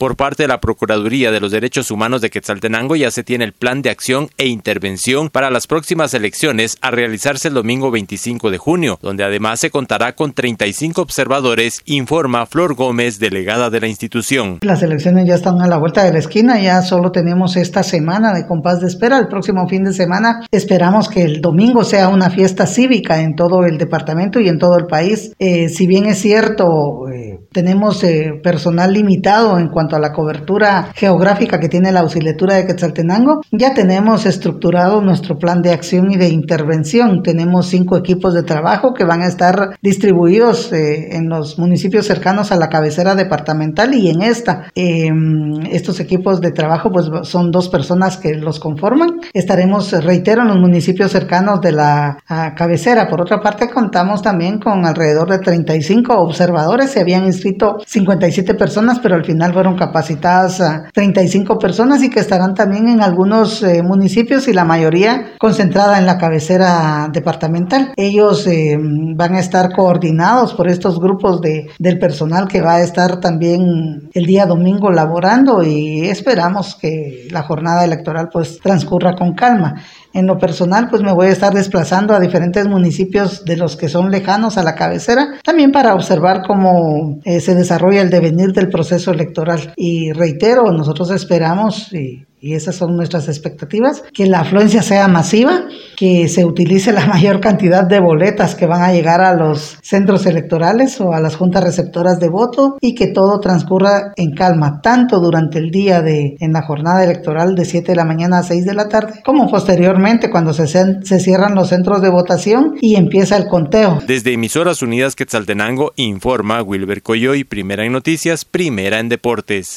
Por parte de la Procuraduría de los Derechos Humanos de Quetzaltenango ya se tiene el plan de acción e intervención para las próximas elecciones a realizarse el domingo 25 de junio, donde además se contará con 35 observadores, informa Flor Gómez, delegada de la institución. Las elecciones ya están a la vuelta de la esquina, ya solo tenemos esta semana de compás de espera, el próximo fin de semana esperamos que el domingo sea una fiesta cívica en todo el departamento y en todo el país. Eh, si bien es cierto, eh, tenemos eh, personal limitado en cuanto a la cobertura geográfica que tiene la auxiliatura de Quetzaltenango, ya tenemos estructurado nuestro plan de acción y de intervención. Tenemos cinco equipos de trabajo que van a estar distribuidos eh, en los municipios cercanos a la cabecera departamental y en esta. Em, estos equipos de trabajo pues son dos personas que los conforman. Estaremos, reitero, en los municipios cercanos de la cabecera. Por otra parte, contamos también con alrededor de 35 observadores. Se habían inscrito 57 personas, pero al final fueron capacitadas a 35 personas y que estarán también en algunos eh, municipios y la mayoría concentrada en la cabecera departamental. Ellos eh, van a estar coordinados por estos grupos de, del personal que va a estar también el día domingo laborando y esperamos que la jornada electoral pues transcurra con calma. En lo personal, pues me voy a estar desplazando a diferentes municipios de los que son lejanos a la cabecera, también para observar cómo eh, se desarrolla el devenir del proceso electoral. Y reitero, nosotros esperamos y y esas son nuestras expectativas, que la afluencia sea masiva, que se utilice la mayor cantidad de boletas que van a llegar a los centros electorales o a las juntas receptoras de voto y que todo transcurra en calma, tanto durante el día de en la jornada electoral de 7 de la mañana a 6 de la tarde, como posteriormente cuando se, se cierran los centros de votación y empieza el conteo. Desde Emisoras Unidas Quetzaltenango informa Wilber Coyoy, primera en noticias, primera en deportes.